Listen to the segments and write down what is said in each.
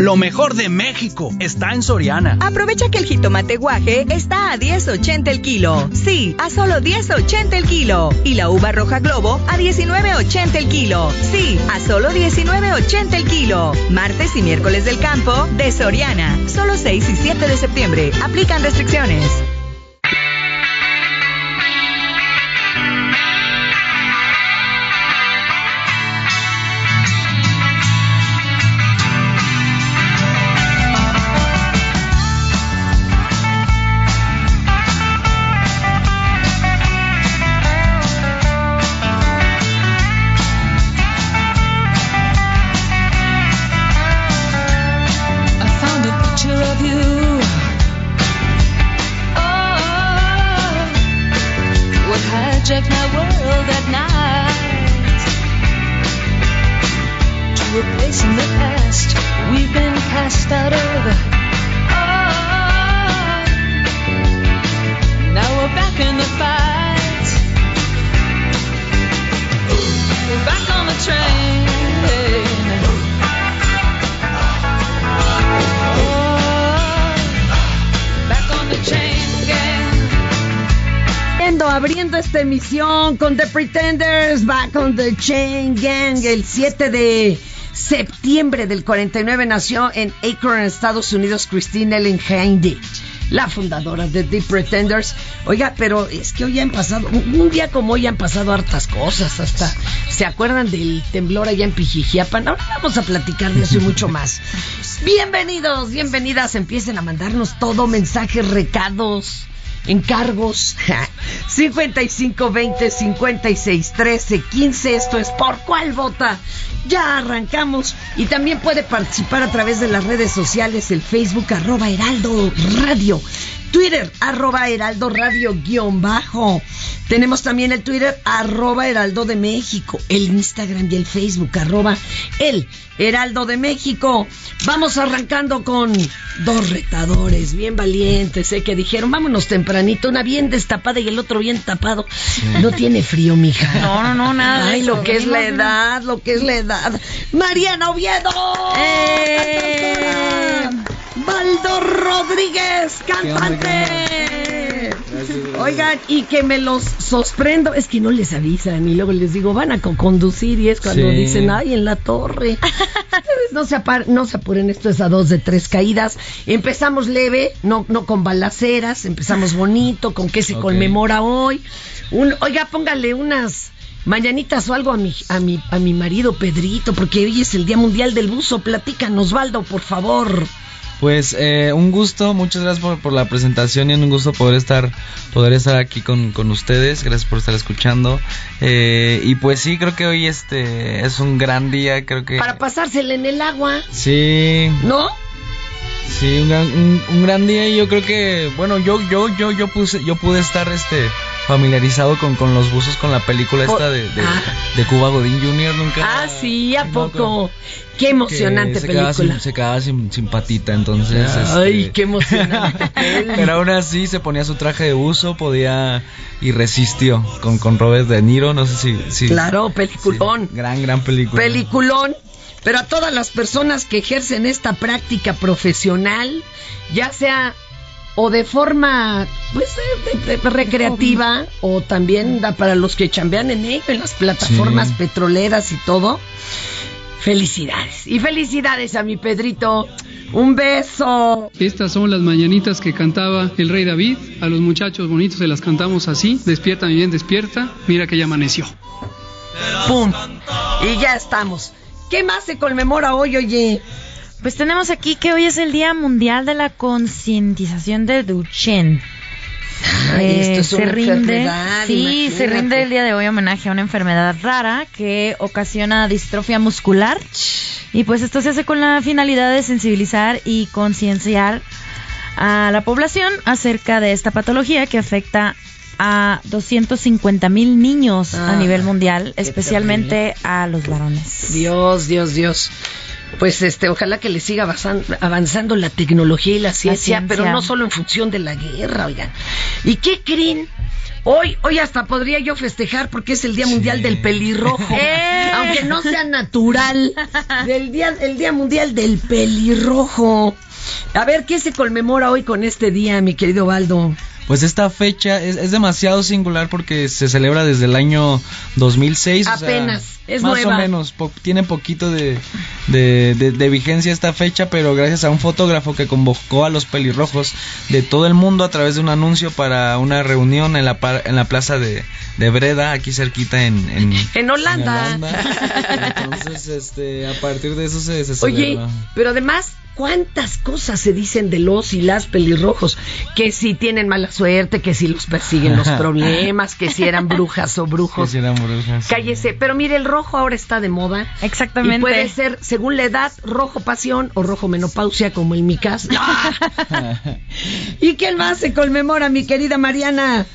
Lo mejor de México está en Soriana. Aprovecha que el jitomate guaje está a 10.80 el kilo. Sí, a solo 10.80 el kilo. Y la uva roja globo a 19.80 el kilo. Sí, a solo 19.80 el kilo. Martes y miércoles del campo de Soriana. Solo 6 y 7 de septiembre. Aplican restricciones. Con The Pretenders, Back on the Chain Gang, el 7 de septiembre del 49 nació en Akron, Estados Unidos, Christine Ellen Handy, la fundadora de The Pretenders. Oiga, pero es que hoy han pasado, un un día como hoy han pasado hartas cosas, hasta se acuerdan del temblor allá en Pijijiapan. Ahora vamos a platicar de eso y mucho más. Bienvenidos, bienvenidas, empiecen a mandarnos todo, mensajes, recados encargos 55 20 56 13 15 esto es por cuál vota. Ya arrancamos y también puede participar a través de las redes sociales el Facebook arroba heraldo radio Twitter arroba heraldo radio guion bajo. Tenemos también el Twitter arroba heraldo de México el Instagram y el Facebook arroba el heraldo de México. Vamos arrancando con dos retadores bien valientes eh, que dijeron vámonos tempranito una bien destapada y el otro bien tapado no tiene frío mija. No, no, no, nada ay lo que es la edad lo que es la edad. Mariana Oviedo. ¡Eh! Baldo Rodríguez cantante Oigan, y que me los sorprendo, es que no les avisan y luego les digo, van a co- conducir y es cuando Sí. dicen, ay, en la torre. No se, no se apuren, esto es a dos de tres caídas. Empezamos leve, no, no con balaceras, empezamos bonito, con qué se conmemora hoy. Un, oiga, póngale unas mañanitas o algo a mi, a, mi, a mi marido Pedrito, porque hoy es el Día Mundial del Buzo. Platícanos, Baldo, por favor. Pues eh, un gusto, muchas gracias por, por la presentación y un gusto poder estar poder estar aquí con, con ustedes, gracias por estar escuchando. Eh, y pues sí creo que hoy este es un gran día, creo que Para pasársela en el agua, sí. ¿no? sí un gran, un, un gran día y yo creo que bueno yo yo yo yo puse yo pude estar este familiarizado con, con los buzos con la película esta de, de, Ah. de Cuba Godín Jr. nunca Ah, sí, ¿a no, poco? Qué que emocionante se quedaba película. sin, se quedaba sin, sin patita entonces Ay, este, qué emocionante. Pero aún así se ponía su traje de buzo, podía y resistió con, con Robert De Niro, no sé si... si Claro, peliculón. sí, gran, gran película. Peliculón. Pero a todas las personas que ejercen esta práctica profesional, ya sea o de forma pues de- de- recreativa o también da para los que chambean en ello, en las plataformas Sí. petroleras y todo. Felicidades. Y felicidades a mi Pedrito. Un beso. Estas son las mañanitas que cantaba el rey David. A los muchachos bonitos se las cantamos así. Despierta, mi bien, despierta. Mira que ya amaneció. ¡Pum! Y ya estamos. ¿Qué más se conmemora hoy, oye? Pues tenemos aquí que hoy es el Día Mundial de la Concientización de Duchenne. Ay, Eh, esto es se una rinde, sí, se rinde el día de hoy homenaje a una enfermedad rara que ocasiona distrofia muscular y pues esto se hace con la finalidad de sensibilizar y concienciar a la población acerca de esta patología que afecta a 250 mil niños a Ah, nivel mundial, especialmente a los varones. Dios, Dios, Dios. Pues este, ojalá que le siga avanzan- avanzando la tecnología y la ciencia, ciencia. pero no solo en función de la guerra, oigan. ¿Y qué creen? Hoy, hoy hasta podría yo festejar porque es el Día Mundial del Pelirrojo. ¡Eh! Aunque no sea natural. Del día, el Día Mundial del Pelirrojo. A ver, ¿qué se conmemora hoy con este día, mi querido Baldo? Pues esta fecha es, es demasiado singular porque se celebra desde el año 2006. o sea, Apenas, es más nueva. o menos, po- tiene poquito de, de, de- de vigencia esta fecha, pero gracias a un fotógrafo que convocó a los pelirrojos de todo el mundo a través de un anuncio para una reunión en la, par- en la plaza de, de Breda, aquí cerquita en, en, En Holanda. en Holanda. Entonces, este, a partir de eso se, se Oye, pero además, ¿cuántas cosas se dicen de los y las pelirrojos? Que si tienen mala suerte, que si los persiguen los problemas, que si eran brujas o brujos. Que si eran brujas. Cállese, pero mire, el rojo ahora está de moda. Exactamente. Y puede ser, según la edad, rojo pasión o rojo menopausia, como en mi caso. ¿Y quién más se conmemora, mi querida Mariana?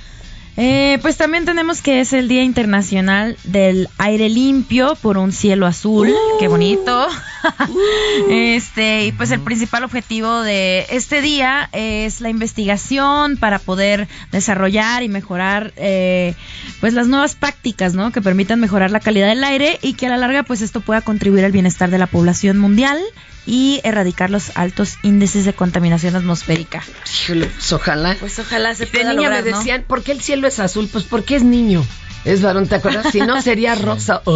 Eh, pues también tenemos que es el Día Internacional del Aire Limpio por un cielo azul. Uh. Qué bonito. este, y pues el principal objetivo de este día es la investigación para poder desarrollar y mejorar eh, pues las nuevas prácticas, ¿no? Que permitan mejorar la calidad del aire y que a la larga pues esto pueda contribuir al bienestar de la población mundial y erradicar los altos índices de contaminación atmosférica. Híjole, pues ojalá. Pues ojalá se De pueda niña lograr, me ¿no? decían, ¿por qué el cielo es azul? Pues porque es niño. Es varón, ¿te acuerdas? Si no, sería rosa.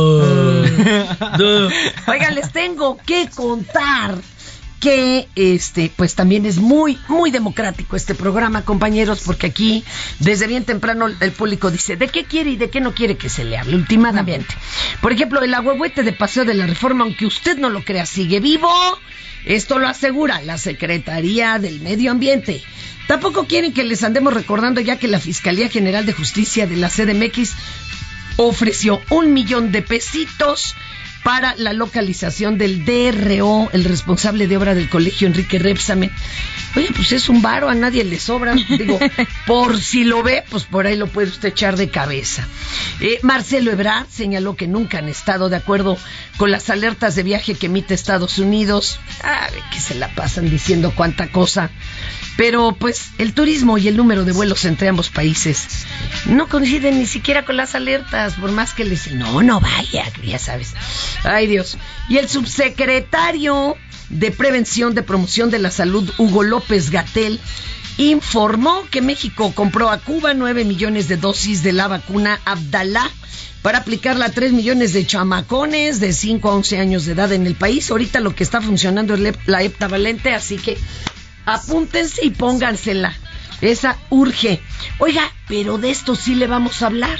Oh. Oigan, les tengo que contar que este pues también es muy muy democrático este programa compañeros porque aquí desde bien temprano el público dice de qué quiere y de qué no quiere que se le hable últimamente por ejemplo el agüehuete de paseo de la reforma aunque usted no lo crea sigue vivo. Esto lo asegura la Secretaría del Medio Ambiente. Tampoco quieren que les andemos recordando ya que la Fiscalía General de Justicia de la CDMX ofreció un millón de pesitos para la localización del DRO, el responsable de obra del colegio Enrique Repsamen. Oye, pues es un varo, a nadie le sobra. Digo, por si lo ve, pues por ahí lo puede usted echar de cabeza. Eh, Marcelo Ebrard señaló que nunca han estado de acuerdo con las alertas de viaje que emite Estados Unidos. Ah, que se la pasan diciendo cuánta cosa. Pero pues el turismo y el número de vuelos entre ambos países no coinciden ni siquiera con las alertas, por más que les no, no vaya, ya sabes. Ay Dios. Y el subsecretario de Prevención de Promoción de la Salud, Hugo López Gatel, informó que México compró a Cuba 9 millones de dosis de la vacuna Abdalá para aplicarla a 3 millones de chamacones de 5 a 11 años de edad en el país. Ahorita lo que está funcionando es la- heptavalente, así que apúntense y póngansela. Esa urge. Oiga, pero de esto sí le vamos a hablar.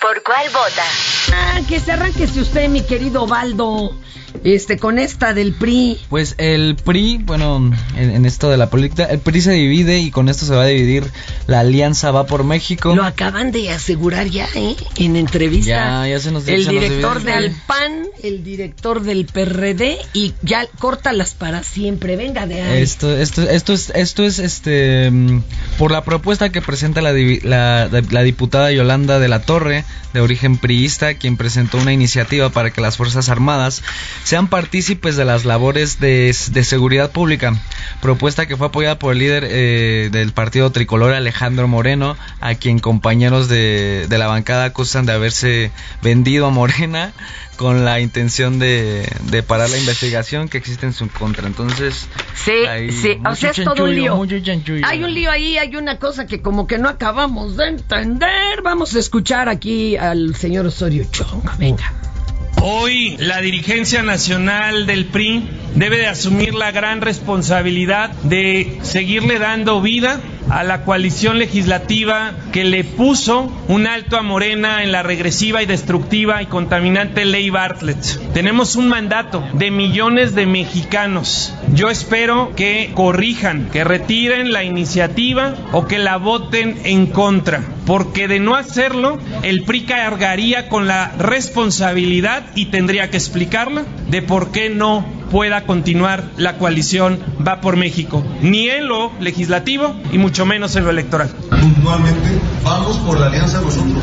¿Por cuál vota? Ah, que se arránquese usted, mi querido Baldo. Este con esta del PRI? Pues el PRI, bueno, en, en esto de la política, el PRI se divide y con esto se va a dividir la alianza Va por México. Lo acaban de asegurar ya, ¿eh? En entrevista. Ya, ya se nos El se nos director divide. del PAN, el director del PRD y ya córtalas para siempre. Venga de ahí. Esto, esto, esto es, esto es, este, mm, por la propuesta que presenta la, la, la diputada Yolanda de la Torre, de origen priista, quien presentó una iniciativa para que las Fuerzas Armadas sean partícipes de las labores de, de seguridad pública. Propuesta que fue apoyada por el líder eh, del partido tricolor Alejandro Moreno, a quien compañeros de, de la bancada acusan de haberse vendido a Morena con la intención de, de parar la investigación que existe en su contra. Entonces, Sí, sí, o sea, es todo un lío. Hay un lío ahí, hay una cosa que como que no acabamos de entender. Vamos a escuchar aquí al señor Osorio Chong. Venga. Hoy la dirigencia nacional del PRI debe de asumir la gran responsabilidad de seguirle dando vida a la coalición legislativa que le puso un alto a Morena en la regresiva y destructiva y contaminante ley Bartlett. Tenemos un mandato de millones de mexicanos. Yo espero que corrijan, que retiren la iniciativa o que la voten en contra, porque de no hacerlo, el PRI cargaría con la responsabilidad y tendría que explicarla de por qué no pueda continuar la coalición Va por México, ni en lo legislativo y mucho menos en lo electoral. vamos por la alianza nosotros.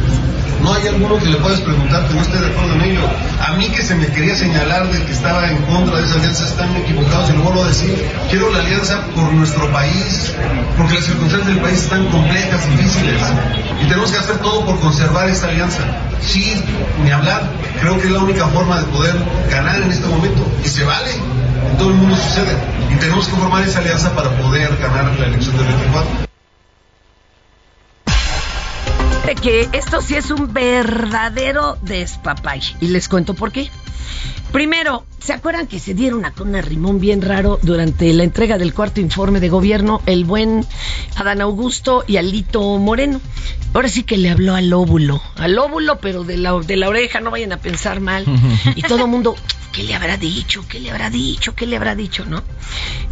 No hay alguno que le puedas preguntar que no esté de acuerdo en ello. A mí que se me quería señalar de que estaba en contra de esa alianza están equivocados y lo vuelvo a decir. Quiero la alianza por nuestro país, porque las circunstancias del país están complejas, difíciles. Y tenemos que hacer todo por conservar esta alianza. Sí, ni hablar. Creo que es la única forma de poder ganar en este momento. Y se vale. En todo el mundo sucede. Y tenemos que formar esa alianza para poder ganar la elección del 24. De que esto sí es un verdadero despapay. Y les cuento por qué. Primero, ¿se acuerdan que se dieron a con un rimón bien raro durante la entrega del cuarto informe de gobierno el buen Adán Augusto y Alito Moreno? Ahora sí que le habló al óvulo, al óvulo, pero de la, de la oreja, no vayan a pensar mal. Y todo el mundo, ¿qué le habrá dicho? ¿Qué le habrá dicho? ¿Qué le habrá dicho? ¿No?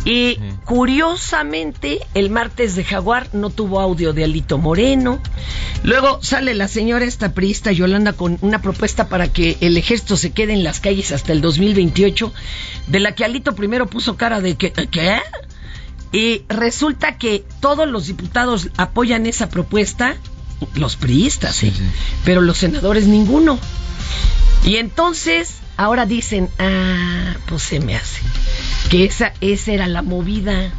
Y curiosamente, el martes de Jaguar no tuvo audio de Alito Moreno. Luego sale la señora esta priista Yolanda con una propuesta para que el ejército se quede en las calles hasta el 2028, de la que Alito primero puso cara de que, ¿qué? Y resulta que todos los diputados apoyan esa propuesta, los priistas, ¿eh? pero los senadores ninguno. Y entonces, ahora dicen, ah, pues se me hace, que esa, esa era la movida.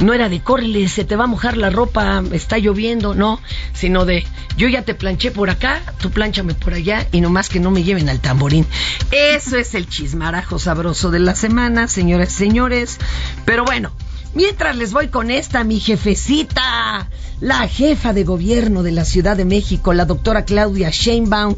No era de córrele, se te va a mojar la ropa, está lloviendo, no, sino de yo ya te planché por acá, tú planchame por allá y nomás que no me lleven al tamborín. Eso es el chismarajo sabroso de la semana, señoras y señores. Pero bueno, Mientras les voy con esta, mi jefecita, la jefa de gobierno de la Ciudad de México, la doctora Claudia Sheinbaum.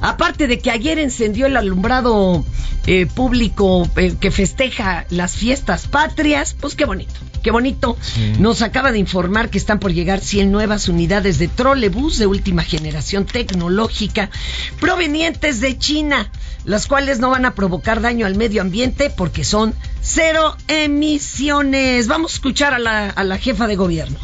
Aparte de que ayer encendió el alumbrado eh, público eh, que festeja las fiestas patrias, pues qué bonito. Qué bonito. Nos acaba de informar que están por llegar 100 nuevas unidades de trolebús de última generación tecnológica provenientes de China, las cuales no van a provocar daño al medio ambiente porque son cero emisiones. Vamos a escuchar a la, a la jefa de gobierno.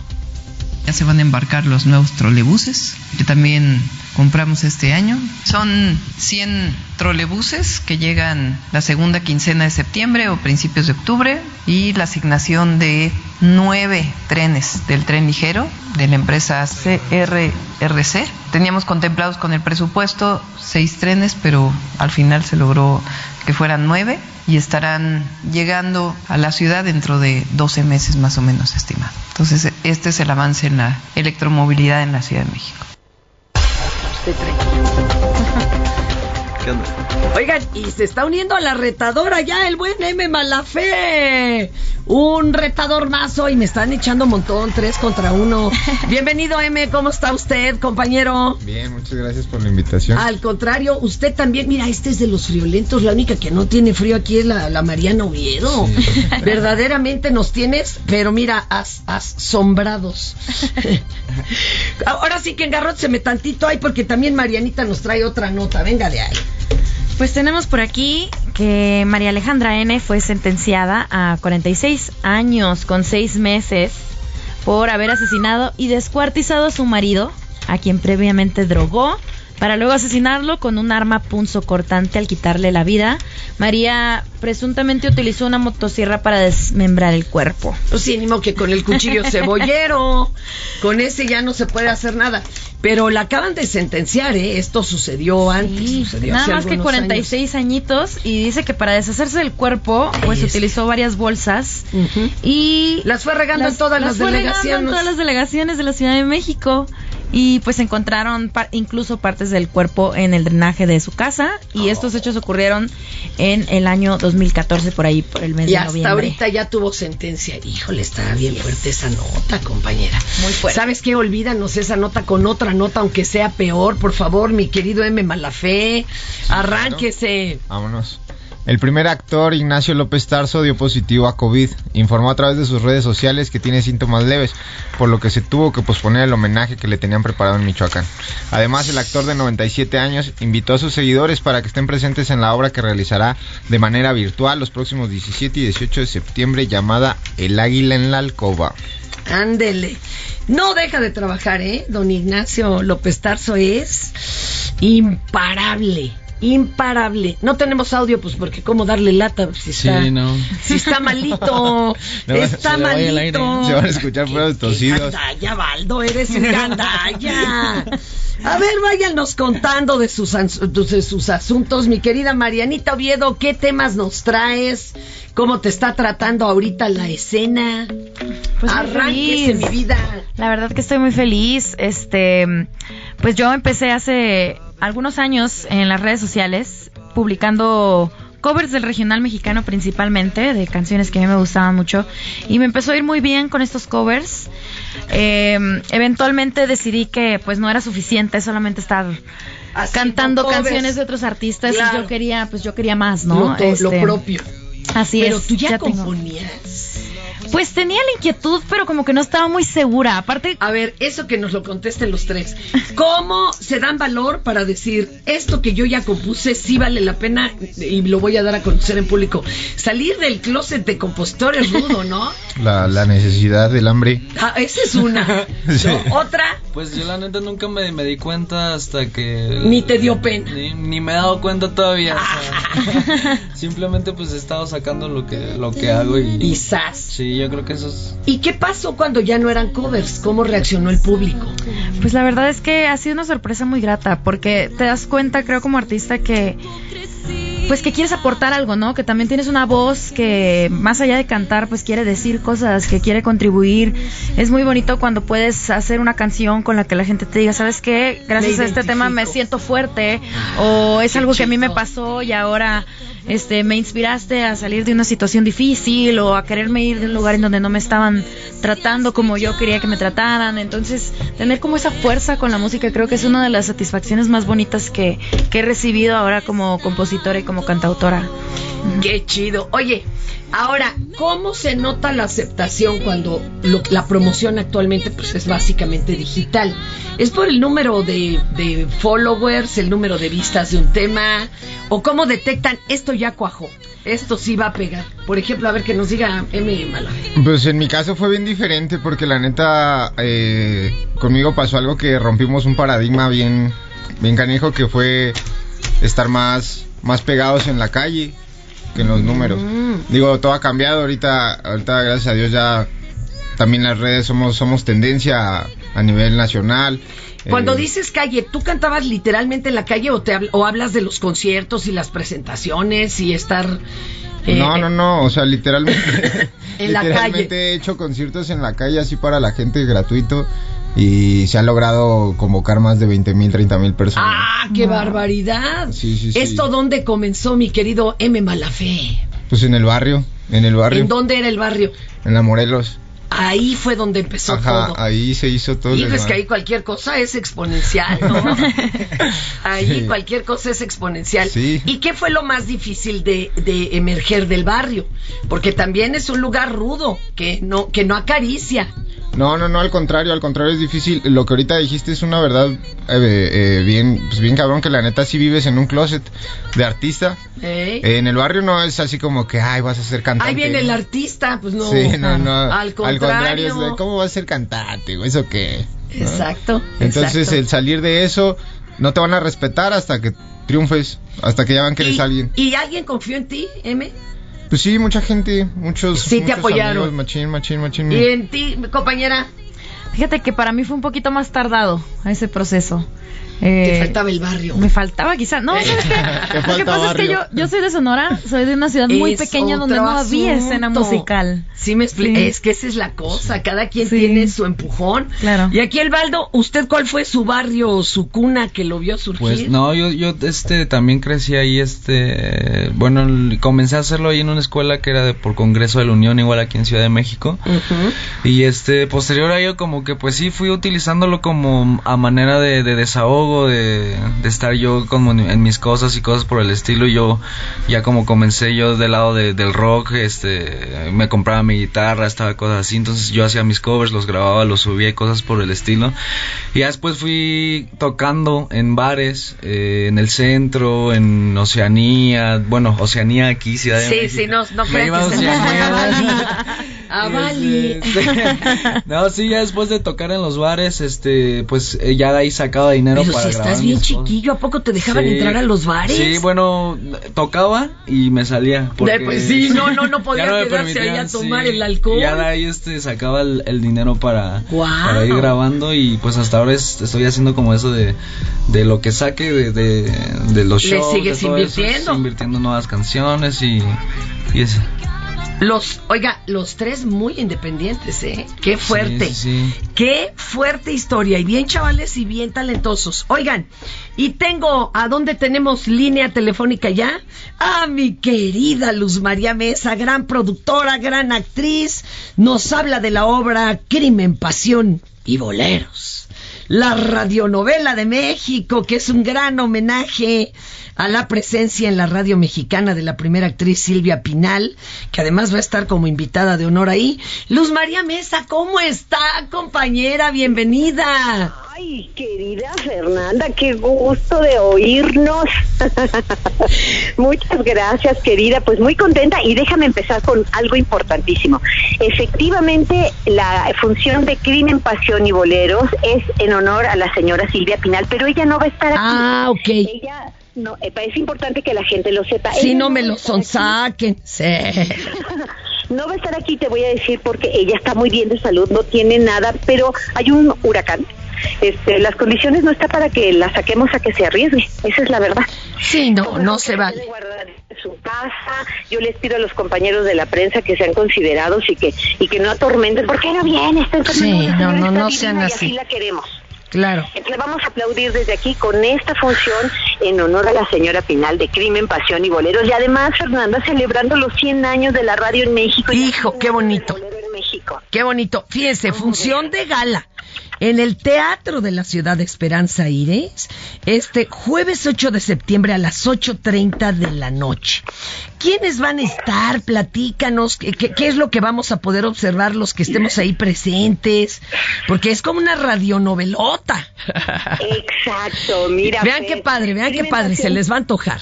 Ya se van a embarcar los nuevos trolebuses que también compramos este año. Son 100 trolebuses que llegan la segunda quincena de septiembre o principios de octubre y la asignación de nueve trenes del tren ligero de la empresa CRRC. Teníamos contemplados con el presupuesto seis trenes, pero al final se logró que fueran nueve y estarán llegando a la ciudad dentro de 12 meses más o menos estimado. Entonces, este es el avance en la electromovilidad en la Ciudad de México. Este tranquilo. ¿Qué onda? Oigan, y se está uniendo a la retadora ya el buen M Malafé. Un retador más hoy. Me están echando un montón, tres contra uno. Bienvenido, M. ¿Cómo está usted, compañero? Bien, muchas gracias por la invitación. Al contrario, usted también, mira, este es de los friolentos, la única que no tiene frío aquí es la, la Mariana Oviedo. Verdaderamente nos tienes, pero mira, as, asombrados. Ahora sí que engarrótseme tantito ahí porque también Marianita nos trae otra nota, venga de ahí. Pues tenemos por aquí que María Alejandra N fue sentenciada a 46 años con 6 meses por haber asesinado y descuartizado a su marido, a quien previamente drogó para luego asesinarlo con un arma punzocortante al quitarle la vida. María presuntamente utilizó una motosierra para desmembrar el cuerpo. Pues sí, ni modo que con el cuchillo cebollero. Con ese ya no se puede hacer nada. Pero la acaban de sentenciar, ¿eh? Esto sucedió antes. sucedió Nada hace más que algunos 46 añitos y dice que para deshacerse del cuerpo, pues Es- utilizó varias bolsas y Las fue regando en todas las fue regando en todas las delegaciones de la Ciudad de México y pues encontraron pa- incluso partes del cuerpo en el drenaje de su casa Oh. y estos hechos ocurrieron en el año 2014 por ahí por el mes Y de hasta noviembre. ahorita ya tuvo sentencia. Híjole, está bien fuerte esa nota, compañera. Muy fuerte. ¿Sabes qué? Olvídanos esa nota con otra nota, aunque sea peor. Por favor, mi querido M. Malafé, arránquese. Vámonos. El primer actor, Ignacio López Tarso, dio positivo a COVID. Informó a través de sus redes sociales que tiene síntomas leves, por lo que se tuvo que posponer el homenaje que le tenían preparado en Michoacán. Además, el actor de 97 años invitó a sus seguidores para que estén presentes en la obra que realizará de manera virtual los próximos 17 y 18 de septiembre llamada El Águila en la Alcoba. Ándele. No deja de trabajar, ¿eh? Don Ignacio López Tarso es imparable. Imparable. No tenemos audio, pues porque cómo darle lata si está, Sí, no. si está malito. No, está se malito. Se van a escuchar fuera tosidos. Gandalla, Baldo, eres un gandalla. A ver, váyanos contando de sus, ans- de sus asuntos, mi querida Marianita Oviedo, ¿qué temas nos traes? ¿Cómo te está tratando ahorita la escena? Pues Arránquese, mi vida. La verdad que estoy muy feliz. Este, pues yo empecé hace algunos años en las redes sociales publicando covers del regional mexicano principalmente, de canciones que a mí me gustaban mucho. Y me empezó a ir muy bien con estos covers. Eh, eventualmente decidí que pues no era suficiente solamente estar cantando canciones de otros artistas Claro. y yo quería pues yo quería más, ¿no? Lo, Este, propio. Así Pero es. tú ya, componías. Pues tenía la inquietud, pero como que no estaba muy segura. Aparte, A ver, eso que nos lo contesten los tres. ¿Cómo se dan valor para decir esto que yo ya compuse sí vale la pena y lo voy a dar a conocer en público? Salir del closet de compositor es rudo, ¿no? La, la necesidad del hambre. Ah, esa es una. Sí. ¿No? Otra, Pues yo la neta nunca me, me di cuenta hasta que... Ni te dio pena. Ni, ni me he dado cuenta todavía. o sea, simplemente pues he estado sacando lo que, lo que hago y... y sas. Sí, yo creo que eso es... ¿Y qué pasó cuando ya no eran covers? ¿Cómo reaccionó el público? Pues la verdad es que ha sido una sorpresa muy grata, porque te das cuenta, creo, como artista que pues que quieres aportar algo, ¿no? Que también tienes una voz que más allá de cantar, pues quiere decir cosas, que quiere contribuir. Es muy bonito cuando puedes hacer una canción con la que la gente te diga, ¿sabes qué? Gracias a este tema me siento fuerte o es algo que a mí me pasó y ahora este me inspiraste a salir de una situación difícil o a quererme ir de un lugar en donde no me estaban tratando como yo quería que me trataran. Entonces, tener como esa fuerza con la música creo que es una de las satisfacciones más bonitas que, que he recibido ahora como compositora y como cantautora. Qué chido. Oye, ahora, ¿cómo se nota la aceptación cuando lo- la promoción actualmente pues es básicamente digital? ¿Es por el número de, de followers, el número de vistas de un tema? ¿O cómo detectan esto ya cuajó? Esto sí va a pegar. Por ejemplo, a ver que nos diga M. Malaje. Pues en mi caso fue bien diferente porque la neta eh, conmigo pasó algo que rompimos un paradigma bien, bien canijo que fue estar más, más pegados en la calle que en los números. Digo, todo ha cambiado ahorita, ahorita gracias a Dios ya también las redes somos, somos tendencia a, a nivel nacional. Cuando Eh, dices calle, ¿tú cantabas literalmente en la calle o, te habl- o hablas de los conciertos y las presentaciones y estar... eh, no, no, no, o sea, literalmente, En la literalmente calle. he hecho conciertos en la calle así para la gente gratuito y se ha logrado convocar más de 20 mil, 30 mil personas. ¡Ah, qué barbaridad! Sí, sí, sí. ¿Esto dónde comenzó, mi querido M. Malafé? Pues en el barrio, en el barrio, ¿En dónde era el barrio? en la Morelos. Ahí fue donde empezó Ajá, todo. ahí se hizo todo. Y pues que ahí cualquier cosa es exponencial, ¿no? ahí Sí. cualquier cosa es exponencial. Sí. ¿Y qué fue lo más difícil de, de emerger del barrio? Porque también es un lugar rudo, que no, que no acaricia. No, no, no, al contrario, al contrario es difícil. Lo que ahorita dijiste es una verdad eh, eh, bien, pues bien cabrón que la neta si vives en un closet de artista. ¿Eh? En el barrio no es así como que, ay, vas a ser cantante. Ahí viene el artista, pues no. Sí, no, no. Al contrario. es de, ¿cómo vas a ser cantante? güey? ¿Eso qué? ¿No? Exacto. Entonces exacto. el salir de eso, no te van a respetar hasta que triunfes, hasta que ya vean que eres ¿Y, alguien. ¿Y alguien confió en ti, M? Pues sí, mucha gente, muchos. Sí, te apoyaron. amigos, machín, machín, machín. ¿Y en ti, compañera? Fíjate que para mí fue un poquito más tardado ese proceso. Eh, Te faltaba el barrio. Me faltaba quizá. No, ¿sabes qué? Lo que pasa es que yo, yo soy de Sonora, soy de una ciudad muy Es pequeña donde no había escena musical. Sí, me explico. Sí. Es que esa es la cosa. Cada quien Sí. tiene su empujón. Claro. Y aquí el Baldo, ¿usted cuál fue su barrio o su cuna que lo vio surgir? Pues no, yo, yo este también crecí ahí, este, bueno, comencé a hacerlo ahí en una escuela que era de por Congreso de la Unión, igual aquí en Ciudad de México. Y este, posterior a ello, como que pues sí fui utilizándolo como a manera de, de desahogo, de, de estar yo como en, en mis cosas y cosas por el estilo. Y yo ya como comencé yo del lado de- del rock, este, me compraba mi guitarra, estaba cosas así. Entonces yo hacía mis covers, los grababa, los subía y cosas por el estilo. Y ya después fui tocando en bares, eh, en el centro, en Oceanía, bueno, Oceanía aquí, Ciudad de Sí, México. sí, no, no Me iba a Oceanía. A Bali. Este, no, sí, ya después de tocar en los bares, este, pues eh, ya de ahí sacaba dinero Pero para si estás bien chiquillo, ¿a poco te dejaban Sí. entrar a los bares? Sí, bueno, tocaba y me salía. Porque, pues sí, no, no, no podía me quedarse ahí a tomar sí. el alcohol. Y ya de ahí este, sacaba el, el dinero para, Guau. para ir grabando y pues hasta ahora es- estoy haciendo como eso de, de lo que saque de, de, de los Le shows. sigues de todo eso, invirtiendo. sí, invirtiendo en nuevas canciones y, y eso. Los, oiga, los tres muy independientes, ¿eh? Qué fuerte. Sí, sí, sí. Qué fuerte historia. Y bien chavales y bien talentosos. Oigan, y tengo, ¿a dónde tenemos línea telefónica ya? A mi querida Luz María Mesa, gran productora, gran actriz. Nos habla de la obra Crimen, Pasión y Boleros. La radionovela de México, que es un gran homenaje a la presencia en la radio mexicana de la primera actriz Silvia Pinal, que además va a estar como invitada de honor ahí. Luz María Mesa, ¿cómo está, compañera? Bienvenida. Ay, querida Fernanda, qué gusto de oírnos. Muchas gracias, querida. Pues muy contenta y déjame empezar con algo importantísimo. Efectivamente, la función de Crimen, Pasión y Boleros es en honor a la señora Silvia Pinal, pero ella no va a estar aquí. Ah, ok. Ella no, es importante que la gente lo sepa. Si Ella no me lo sonsaquen. Sí. No va a estar aquí, te voy a decir, porque ella está muy bien de salud, no tiene nada, pero hay un huracán. Este, las condiciones no está para que la saquemos a que se arriesgue, esa es la verdad. Sí, no, no se vale. su casa. Yo les pido a los compañeros de la prensa que sean considerados y que y que no atormenten. ¿Por qué no viene? Está Sí, no, no, no sean y así. la queremos. Claro. Le vamos a aplaudir desde aquí con esta función en honor a la señora Pinal de Crimen, Pasión y Boleros. Y además, Fernanda, celebrando los 100 años de la radio en México. Hijo, qué bonito. Qué bonito. Fíjense, función de gala en el Teatro de la Ciudad de Esperanza Iris, este jueves 8 de septiembre a las 8.30 de la noche. ¿Quiénes van a estar? Platícanos, ¿qué, qué, qué es lo que vamos a poder observar los que estemos ahí presentes? Porque es como una radionovelota. Exacto, mira. Vean qué padre, vean qué padre, se les va a antojar.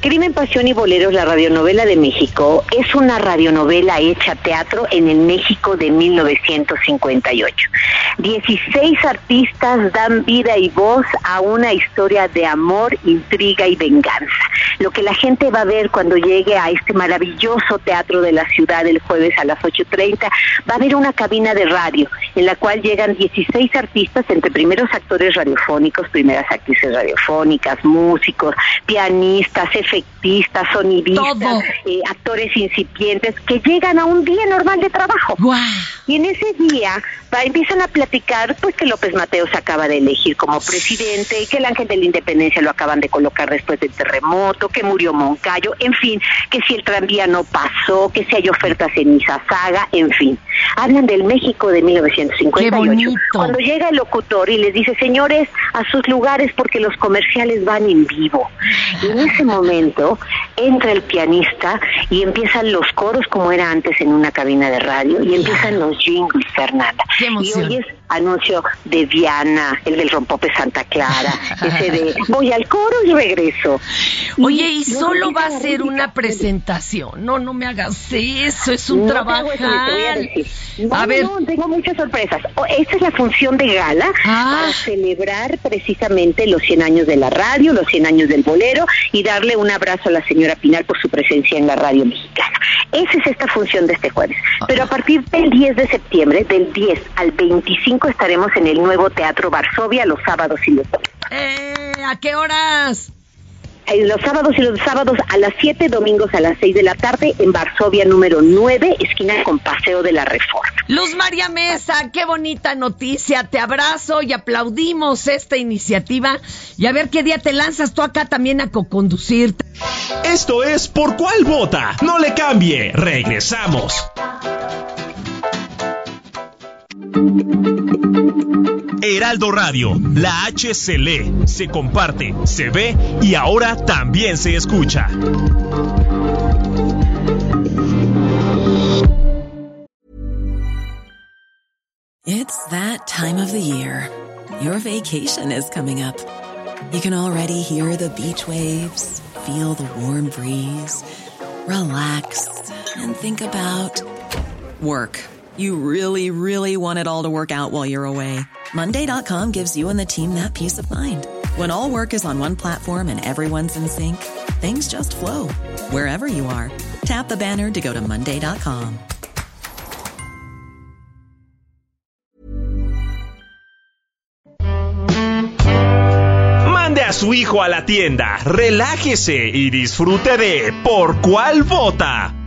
Crimen, Pasión y Boleros, la radionovela de México, es una radionovela hecha teatro en el México de 1958. 16 artistas dan vida y voz a una historia de amor, intriga y venganza. Lo que la gente va a ver cuando llegue a este maravilloso teatro de la ciudad el jueves a las 8.30, va a haber una cabina de radio en la cual llegan 16 artistas, entre primeros actores radiofónicos, primeras actrices radiofónicas, músicos, pianistas, efectistas, sonidistas, eh, actores incipientes, que llegan a un día normal de trabajo. Y en ese día va, empiezan a platicar pues que López Mateo se acaba de elegir como presidente, que el ángel de la independencia lo acaban de colocar después del terremoto, que murió Moncayo, en fin, que si el tranvía no pasó, que si hay ofertas en Izazaga, en fin. Hablan del México de 1958. Cuando llega el locutor y les dice, señores, a sus lugares porque los comerciales van en vivo. Y en ese momento momento entra el pianista y empiezan los coros como era antes en una cabina de radio y empiezan los jingles, Fernanda. y hoy es anuncio de Diana, el del rompope Santa Clara, ese de voy al coro y regreso. Oye, y solo va a ser una presentación. No, no me hagas eso, es un trabajo. A, ver, tengo muchas sorpresas. Esta es la función de gala ah. para celebrar precisamente los 100 años de la radio, los 100 años del bolero y darle un abrazo a la señora Pinal por su presencia en la radio mexicana. Esa es esta función de este jueves. Pero a partir del 10 de septiembre, del 10 al 25, estaremos en el nuevo Teatro Varsovia los sábados y los domingos. Eh, ¿A qué horas? los sábados y los sábados a las 7, domingos a las 6 de la tarde en Varsovia número 9, esquina con Paseo de la Reforma. Luz María Mesa, qué bonita noticia, te abrazo y aplaudimos esta iniciativa y a ver qué día te lanzas tú acá también a co-conducirte. Esto es Por Cuál Vota, no le cambie, regresamos. Heraldo Radio, la H se lee, se comparte, se ve y ahora también se escucha. It's that time of the year. Your vacation is coming up. You can already hear the beach waves, feel the warm breeze, relax and think about work. You really, really want it all to work out while you're away. Monday.com gives you and the team that peace of mind. When all work is on one platform and everyone's in sync, things just flow wherever you are. Tap the banner to go to Monday.com. Mande a su hijo a la tienda, relájese y disfrute de Por Cuál Vota.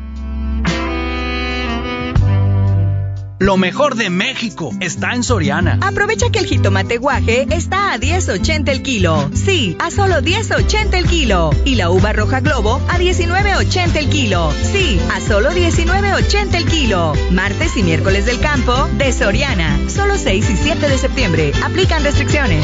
Lo mejor de México está en Soriana. Aprovecha que el jitomate guaje está a 10.80 el kilo. Sí, a solo 10.80 el kilo. Y la uva roja globo a 19.80 el kilo. Sí, a solo 19.80 el kilo. Martes y miércoles del campo de Soriana. Solo 6 y 7 de septiembre. Aplican restricciones.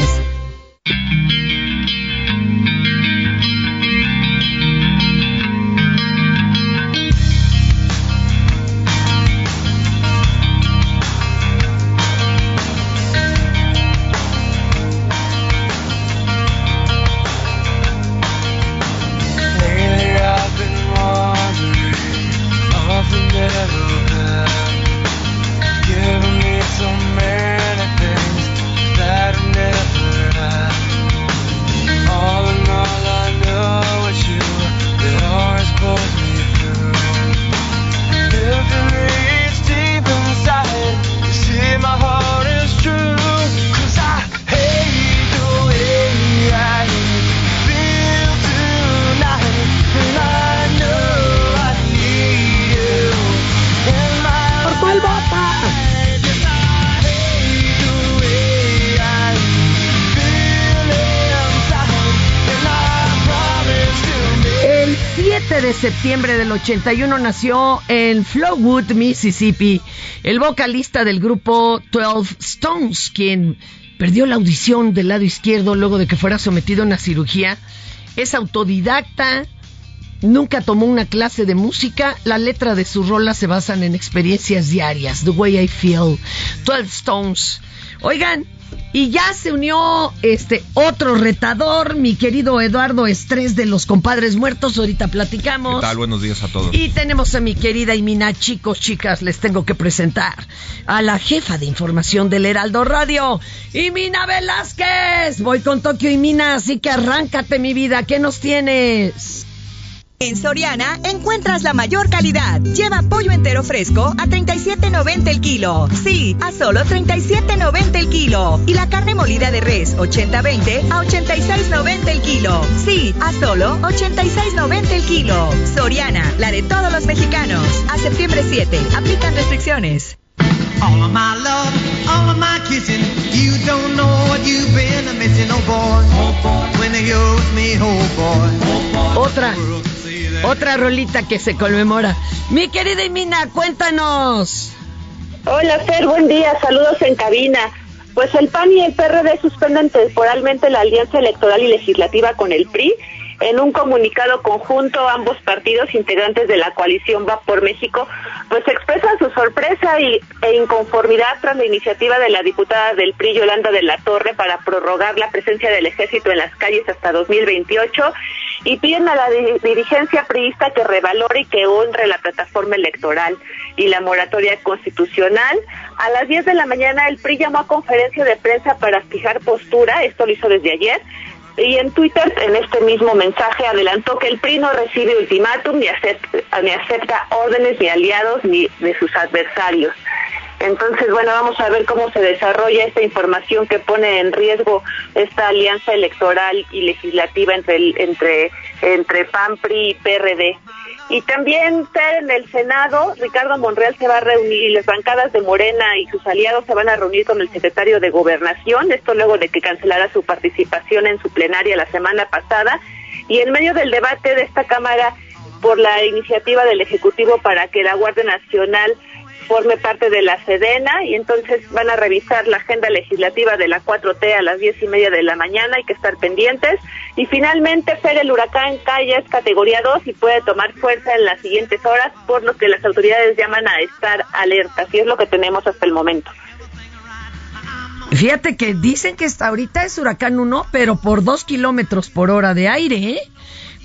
Yeah. De septiembre del 81 nació en Flowood, Mississippi, el vocalista del grupo 12 Stones, quien perdió la audición del lado izquierdo luego de que fuera sometido a una cirugía. Es autodidacta, nunca tomó una clase de música. La letra de sus rolas se basan en experiencias diarias. The Way I Feel, 12 Stones. Oigan, y ya se unió este otro retador, mi querido Eduardo Estrés de los compadres muertos. Ahorita platicamos. ¿Qué tal? Buenos días a todos. Y tenemos a mi querida Imina. Chicos, chicas, les tengo que presentar a la jefa de información del Heraldo Radio, Imina Velázquez. Voy con Tokio Imina, así que arráncate mi vida. ¿Qué nos tienes? En Soriana encuentras la mayor calidad. Lleva pollo entero fresco a 37.90 el kilo. Sí, a solo 37.90 el kilo. Y la carne molida de res 80-20 a 86.90 el kilo. Sí, a solo 86.90 el kilo. Soriana, la de todos los mexicanos. A septiembre 7. Aplican restricciones. All of my love, all of my kissing. You don't know what you've been missing, oh boy. Oh boy. When you're with me, oh boy. Otra. Otra rolita que se conmemora. Mi querida Imina, cuéntanos. Hola, Fer, buen día. Saludos en cabina. Pues el PAN y el PRD suspenden temporalmente la alianza electoral y legislativa con el PRI En un comunicado conjunto, ambos partidos integrantes de la coalición Va por México, pues expresan su sorpresa y, e inconformidad tras la iniciativa de la diputada del PRI, Yolanda de la Torre, para prorrogar la presencia del ejército en las calles hasta 2028 y piden a la di- dirigencia priista que revalore y que honre la plataforma electoral y la moratoria constitucional. A las 10 de la mañana el PRI llamó a conferencia de prensa para fijar postura, esto lo hizo desde ayer, y en Twitter, en este mismo mensaje, adelantó que el PRI no recibe ultimátum ni acepta, ni acepta órdenes ni aliados ni de sus adversarios. Entonces, bueno, vamos a ver cómo se desarrolla esta información que pone en riesgo esta alianza electoral y legislativa entre el- entre entre PAN, PRI y PRD. Y también en el Senado, Ricardo Monreal se va a reunir y las bancadas de Morena y sus aliados se van a reunir con el secretario de Gobernación, esto luego de que cancelara su participación en su plenaria la semana pasada. Y en medio del debate de esta Cámara por la iniciativa del Ejecutivo para que la Guardia Nacional forme parte de la Sedena y entonces van a revisar la agenda legislativa de la 4T a las diez y media de la mañana, hay que estar pendientes. Y finalmente, Fer, el huracán Calle es categoría 2 y puede tomar fuerza en las siguientes horas, por lo que las autoridades llaman a estar alertas y es lo que tenemos hasta el momento. Fíjate que dicen que hasta ahorita es huracán 1, pero por dos kilómetros por hora de aire, ¿eh?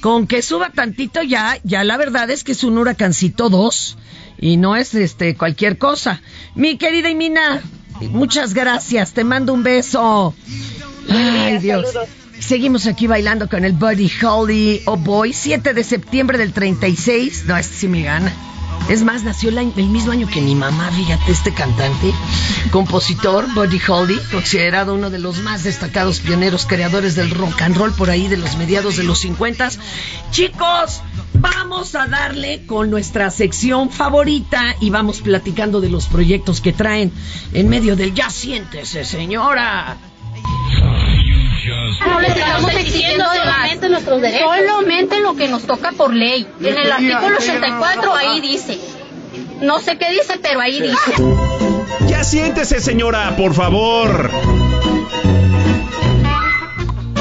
Con que suba tantito ya, ya la verdad es que es un huracancito 2 y no es este cualquier cosa. Mi querida Imina, muchas gracias, te mando un beso. Ay, Dios. Seguimos aquí bailando con el Buddy Holly Oh Boy, 7 de septiembre del 36. No, este sí me gana. Es más, nació el, mismo año que mi mamá, fíjate, este cantante, compositor, Buddy Holly, considerado uno de los más destacados pioneros creadores del rock and roll por ahí de los mediados de los 50. Chicos, vamos a darle con nuestra sección favorita y vamos platicando de los proyectos que traen en medio del Ya siéntese, señora. No les estamos exigiendo solamente nuestros derechos. Solamente lo que nos toca por ley. En el artículo 84 ahí dice. No sé qué dice, pero ahí dice. Ya siéntese, señora, por favor.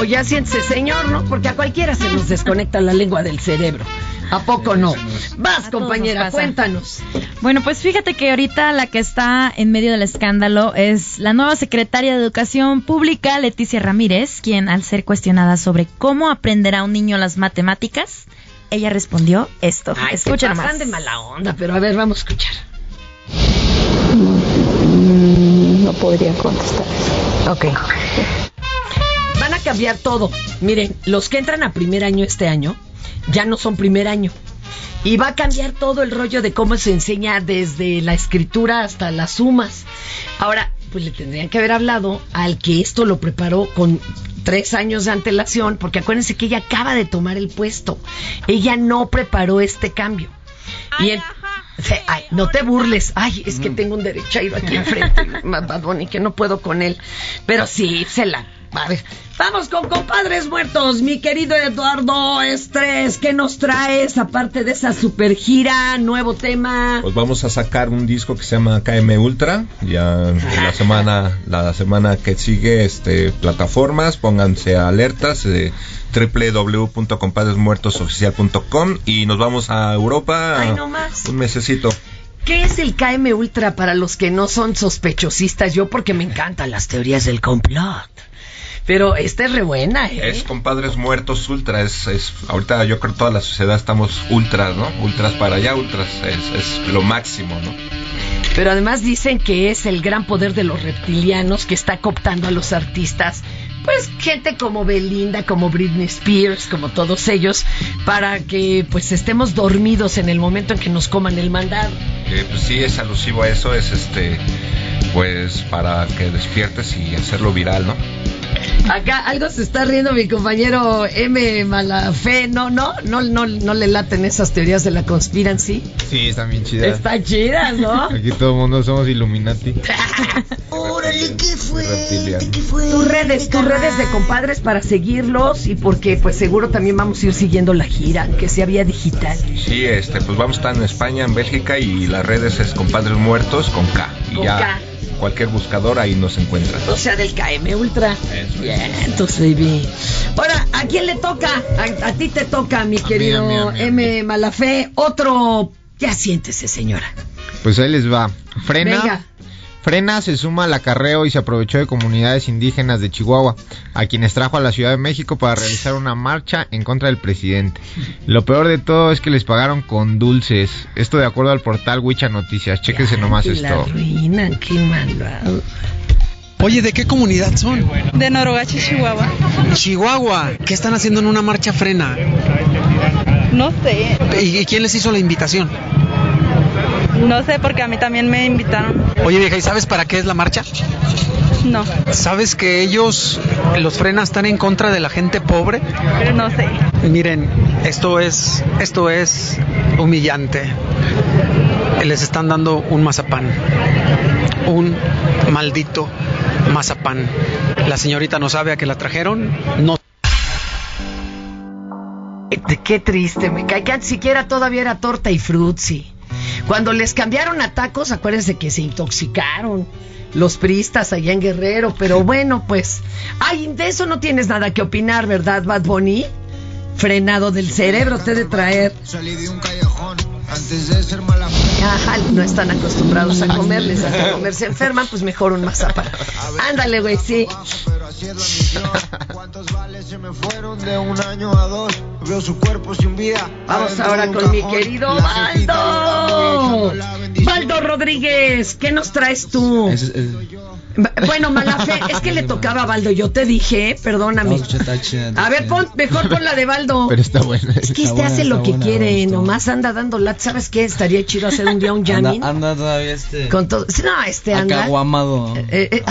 Ya siéntese, señor, ¿no? Porque a cualquiera se nos desconecta la lengua del cerebro. ¿A poco no? Vas, A compañera, cuéntanos. Bueno, pues fíjate que ahorita la que está en medio del escándalo es la nueva secretaria de Educación Pública, Leticia Ramírez, quien al ser cuestionada sobre cómo aprenderá un niño las matemáticas, ella respondió esto. Ay, pasan de mala onda, pero a ver, vamos a escuchar. No podría contestar. Ok. Van a cambiar todo. Miren, los que entran a primer año este año ya no son primer año. Y va a cambiar todo el rollo de cómo se enseña desde la escritura hasta las sumas. Ahora, pues le tendrían que haber hablado al que esto lo preparó con tres años de antelación, porque acuérdense que ella acaba de tomar el puesto. Ella no preparó este cambio. Y ay, no te burles. Ay, es que tengo un derecho a ir aquí enfrente, Bad Bunny, que no puedo con él. Pero sí, se la. A ver, vamos con compadres muertos, mi querido Eduardo Estrés. ¿Qué nos traes aparte de esa super gira? Nuevo tema. Pues vamos a sacar un disco que se llama KM Ultra. Ya en la semana, la semana que sigue, este, plataformas, pónganse alertas. Eh, www.compadresmuertosoficial.com y nos vamos a Europa Ay, no más. un mesecito. ¿Qué es el KM Ultra para los que no son sospechosistas? Yo porque me encantan las teorías del complot. Pero esta es re buena, ¿eh? Es Compadres Muertos Ultra, es, es ahorita yo creo que toda la sociedad estamos ultras, ¿no? Ultras para allá, ultras, es, es lo máximo, ¿no? Pero además dicen que es el gran poder de los reptilianos que está cooptando a los artistas. Pues gente como Belinda, como Britney Spears, como todos ellos, para que pues estemos dormidos en el momento en que nos coman el mandado. Eh, pues sí, es alusivo a eso, es este, pues para que despiertes y hacerlo viral, ¿no? Acá algo se está riendo mi compañero M Malafe, no, no, no, no, no le laten esas teorías de la conspiracy. Sí, están bien chidas. Están chidas, ¿no? Aquí todo el mundo somos Illuminati. Órale, ¿qué fue? Reptiliano. Tus redes, tus redes de compadres para seguirlos y porque pues seguro también vamos a ir siguiendo la gira, que sea vía digital. Sí, este, pues vamos a estar en España, en Bélgica y las redes es Compadres Muertos con K. Y Con ya K. cualquier buscador ahí nos encuentra. O sea, del KM Ultra. Bien, entonces, baby. Ahora, ¿A quién le toca? A, a ti te toca, mi querido a mí, a mí, a mí. M. Malafé. Otro. Ya siéntese, señora. Pues ahí les va. Frena. Venga. Frena se suma al acarreo y se aprovechó de comunidades indígenas de Chihuahua, a quienes trajo a la Ciudad de México para realizar una marcha en contra del presidente. Lo peor de todo es que les pagaron con dulces. Esto de acuerdo al portal Wicha Noticias. Chéquense nomás esto. la arruinan, qué malvado. Oye, ¿de qué comunidad son? De Norogachi, Chihuahua. Chihuahua. ¿Qué están haciendo en una marcha frena? No sé, ¿Y y quién les hizo la invitación? No sé porque a mí también me invitaron. Oye, vieja, ¿y sabes para qué es la marcha? No, ¿Sabes que ellos, los frenas, están en contra de la gente pobre? no sé. Miren, esto es, esto es humillante. Les están dando un mazapán. Un maldito mazapán. La señorita no sabe a qué la trajeron. No. Qué triste, me cae que siquiera todavía era torta y frutzi. Cuando les cambiaron a tacos, acuérdense que se intoxicaron los priistas allá en Guerrero, pero bueno, pues, ay, de eso no tienes nada que opinar, ¿verdad, Bad Bunny? Frenado del cerebro te de traer. Salí de un callejón antes de ser mala Ajá, no están acostumbrados a comerles, hasta comer se enferman, pues mejor un mazapán. Ándale, güey, sí. ¿Cuántos vales se me fueron de un año a dos? Veo su cuerpo sin vida. Vamos ahora con mi querido Baldo. Baldo Rodríguez, ¿qué nos traes tú? Bueno, Malafe, es que le tocaba a Baldo, yo te dije, perdóname. A ver, pon, mejor pon la de Baldo. Pero está buena. Es que este hace lo que quiere, nomás anda dando lat. ¿Sabes qué? Estaría chido hacer un día un jamming. anda todavía este. Con todo. No, este anda. Acaguamado. Eh, eh,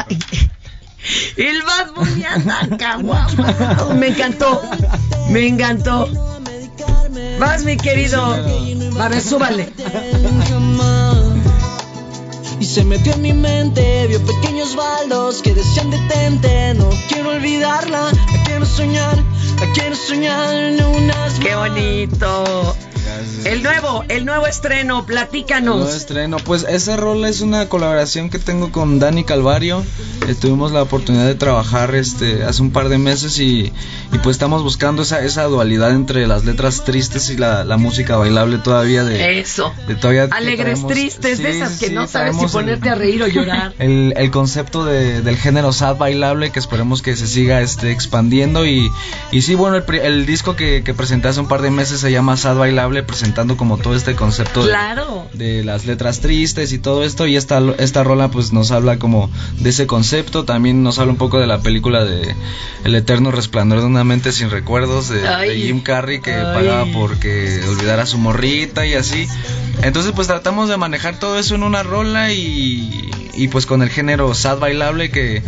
el Bad Bunny anda caguamado. Me encantó. Me encantó. Vas, mi querido. A ver, súbale. Y se metió en mi mente, vio pequeños baldos que decían detente. No quiero olvidarla, la quiero soñar, la quiero soñar en unas Qué bonito. El nuevo, el nuevo estreno, Nuevo platícanos. estreno. Pues esa rola es una colaboración que tengo con Dani Calvario. Eh, tuvimos la oportunidad de trabajar este hace un par de meses y, y pues estamos buscando esa, esa dualidad entre las letras tristes y la, la música bailable todavía de, Eso. de todavía Alegres traemos- tristes, de esas que sí, no sabes si el- ponerte a reír o llorar. el, el concepto de- del género sad bailable que esperemos que se siga este, expandiendo y, y sí, bueno, el, el disco que, que presenté hace un par de meses se llama Sad Bailable, presentando como todo este concepto de- Claro. de, las letras tristes y todo esto y esta, esta rola pues nos habla como de ese concepto, también nos habla un poco de la película de El Eterno Resplandor de una mente sin recuerdos de. Jim Carrey que Ay. pagaba porque olvidara su morrita y así. Entonces pues tratamos de manejar todo eso en una rola y, y pues con el género sad bailable que,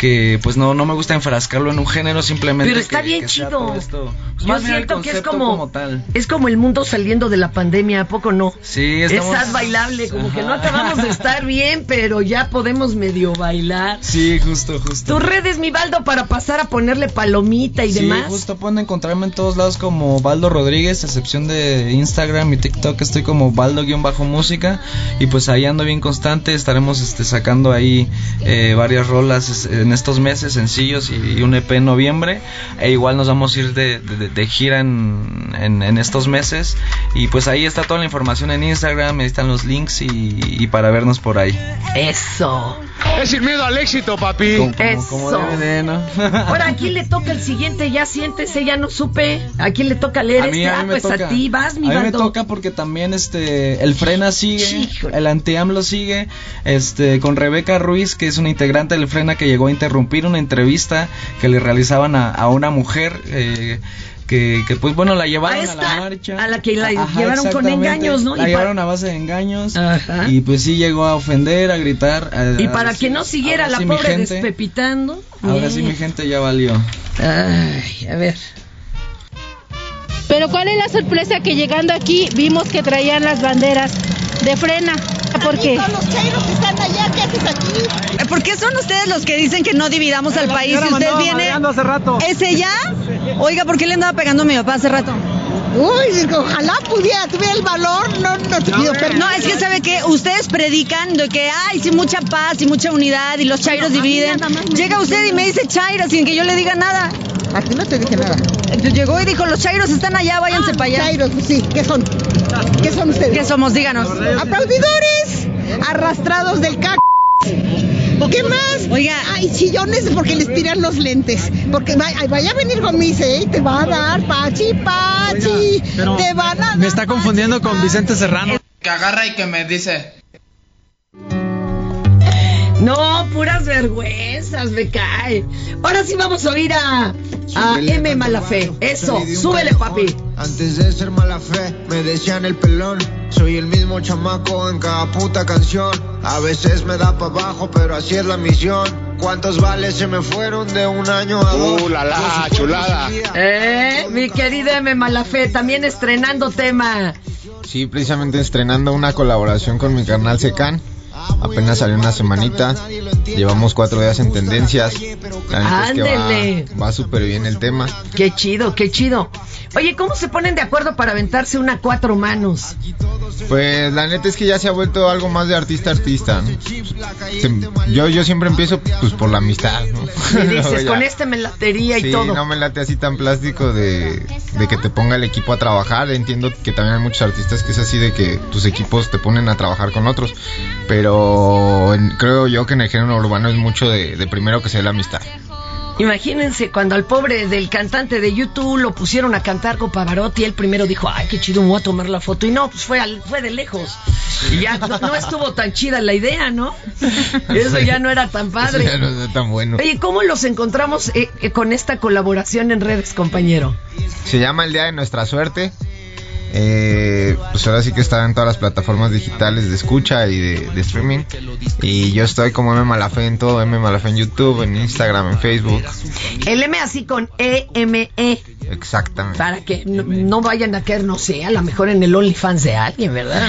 que pues no, no me gusta enfrascarlo en un género simplemente. Pero está que- bien que chido. esto. Pues, Yo siento que es como, tal. es como el mundo saliendo de la pandemia, ¿a poco no? Sí, Es estamos... sad bailable, como que no acabamos de estar bien, pero ya podemos medio bailar. Sí, justo, justo. Tus redes, mi Baldo, para pasar a ponerle palomita y Sí, demás. justo pueden encontrarme en todos lados como Baldo Rodríguez, a excepción de Instagram y TikTok, estoy como Baldo-música y pues ahí ando bien constante, estaremos este, sacando ahí eh, varias rolas en estos meses, sencillos y, un EP en noviembre, e igual nos vamos a ir de, gira en, estos meses y pues ahí está toda la información en Instagram, ahí están los links y para vernos por ahí. Eso. Es sin miedo al éxito, papi. Como- como- Eso. como debe de, ¿no? Ahora, ¿a quién le toca el siguiente? Ya siéntese, ya no supe. ¿A quién le toca leer A mí, este? a mí ah, me pues toca. a ti, vas, mi A mí me toca porque también este el Frena sigue, el Anti-AMLO sigue, este con Rebeca Ruiz, que es una integrante del Frena que llegó a interrumpir una entrevista que le realizaban a, a una mujer eh, que, que, pues bueno la llevaron A la marcha. a la que la Ajá, llevaron con engaños, ¿no? La Y llevaron a base de engaños Ajá. y pues sí llegó a ofender, a gritar. a- Y a para decir, que no siguiera la sí, pobre gente, despepitando. Ahora sí mi gente ya valió. Ay, a ver. Pero ¿cuál es la sorpresa? Que llegando aquí vimos que traían las banderas de frena. ¿Por qué? Eh, ¿Por qué son ustedes los que dicen que no dividamos al país? Si usted viene. hace rato. ¿Es ella? Oiga, ¿por qué le andaba pegando a mi papá hace rato? Uy, ojalá pudiera, tuviera el valor, no, no te pido perdón. No, es que sabe que ustedes predican de que hay sí, mucha paz y mucha unidad y los chairos dividen. Llega usted y me dice chaira sin que yo le diga nada. A ti no te dije nada. Llegó y dijo, los chairos están allá, váyanse para allá. Chairos, sí, ¿qué son? ¿Qué son ustedes? ¿Qué somos? Díganos. Aplaudidores, arrastrados del c... ¿Qué más? Oiga. Ay, chillones porque les tiran los lentes. Porque vaya, vaya a venir Gomise, ¿eh? Te va a dar, Pachi, Pachi. Te van a dar. me está confundiendo con Vicente Serrano. Que agarra y que me dice. No, puras vergüenzas, me cae. Ahora sí vamos a oír a, a M Malafé. Eso, súbele, papi. Antes de ser mala fe, me decían el pelón. Soy el mismo chamaco en cada puta canción. A veces me da para abajo, pero así es la misión. ¿Cuántos vales se me fueron de un año a dos? Uh, la, la, chulada. Eh, mi querida M Malafé, también estrenando tema. Sí, precisamente estrenando una colaboración con mi carnal Secan. Apenas salió una semanita. Llevamos cuatro días en tendencias. Neta es que Ándele. va, va súper bien el tema. Qué chido, qué chido. Oye, ¿cómo se ponen de acuerdo para aventarse una cuatro manos? Pues la neta es que ya se ha vuelto algo más de artista a artista. ¿no? Se- yo, yo siempre empiezo pues por la amistad. ¿no? Y dices, con este me latería y Sí, todo. no me late así tan plástico de, de que te ponga el equipo a trabajar. Entiendo que también hay muchos artistas que es así de que tus equipos te ponen a trabajar con otros. Pero en- creo yo que en el género urbano es mucho de, de primero que sea la amistad. Imagínense cuando al pobre del cantante de YouTube lo pusieron a cantar con Pavarotti, él primero dijo, ay, qué chido, me voy a tomar la foto. Y no, pues fue, al- fue de lejos. Y ya no, no estuvo tan chida la idea, ¿no? Eso ya no era tan padre. Eso ya no está tan bueno. Oye, ¿cómo los encontramos eh, eh, con esta colaboración en redes, compañero? Se llama El Día de Nuestra Suerte. Eh, pues ahora sí que está en todas las plataformas digitales de escucha y de, de streaming. Y yo estoy como M Malafé en todo, M Malafé en YouTube, en Instagram, en Facebook. El M así con E-M-E. Exactamente. Para que no, no vayan a caer, no sé, a lo mejor en el OnlyFans de alguien, ¿verdad?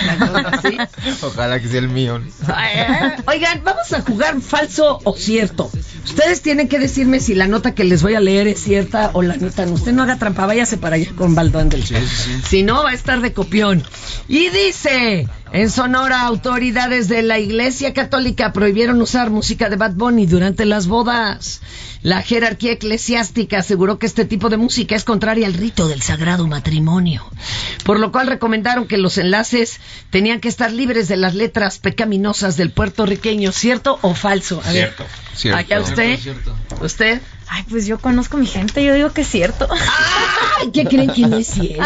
Ojalá que sea el mío. Eh, Oigan, vamos a jugar falso o cierto. Ustedes tienen que decirme si la nota que les voy a leer es cierta o la neta no. Usted no haga trampa, váyase para allá con Baldo Andel. Si no, a estar de copión. Y dice, en Sonora, autoridades de la Iglesia Católica prohibieron usar música de Bad Bunny durante las bodas. La jerarquía eclesiástica aseguró que este tipo de música es contraria al rito del sagrado matrimonio, por lo cual recomendaron que los enlaces tenían que estar libres de las letras pecaminosas del puertorriqueño, ¿cierto o falso? A ver, Cierto. ¿Allá usted? ¿Usted? Ay, pues yo conozco mi gente, yo digo que es cierto. Ay, ¿qué creen que no es cierto?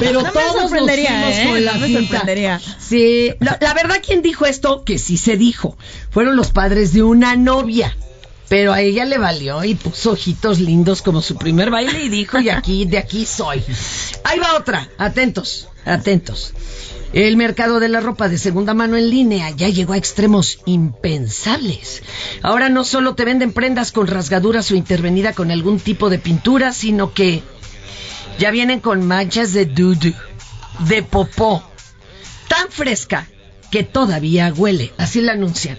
Pero no me todos nos sorprendería, fuimos ¿eh? con la No me sorprendería. Sí, la, la verdad, ¿quién dijo esto? Que sí se dijo. Fueron los padres de una novia. Pero a ella le valió y puso ojitos lindos como su primer baile y dijo, y aquí, de aquí soy. Ahí va otra. Atentos, atentos. El mercado de la ropa de segunda mano en línea ya llegó a extremos impensables. Ahora no solo te venden prendas con rasgaduras o intervenida con algún tipo de pintura, sino que ya vienen con manchas de dudu, de popó, tan fresca que todavía huele, así la anuncian,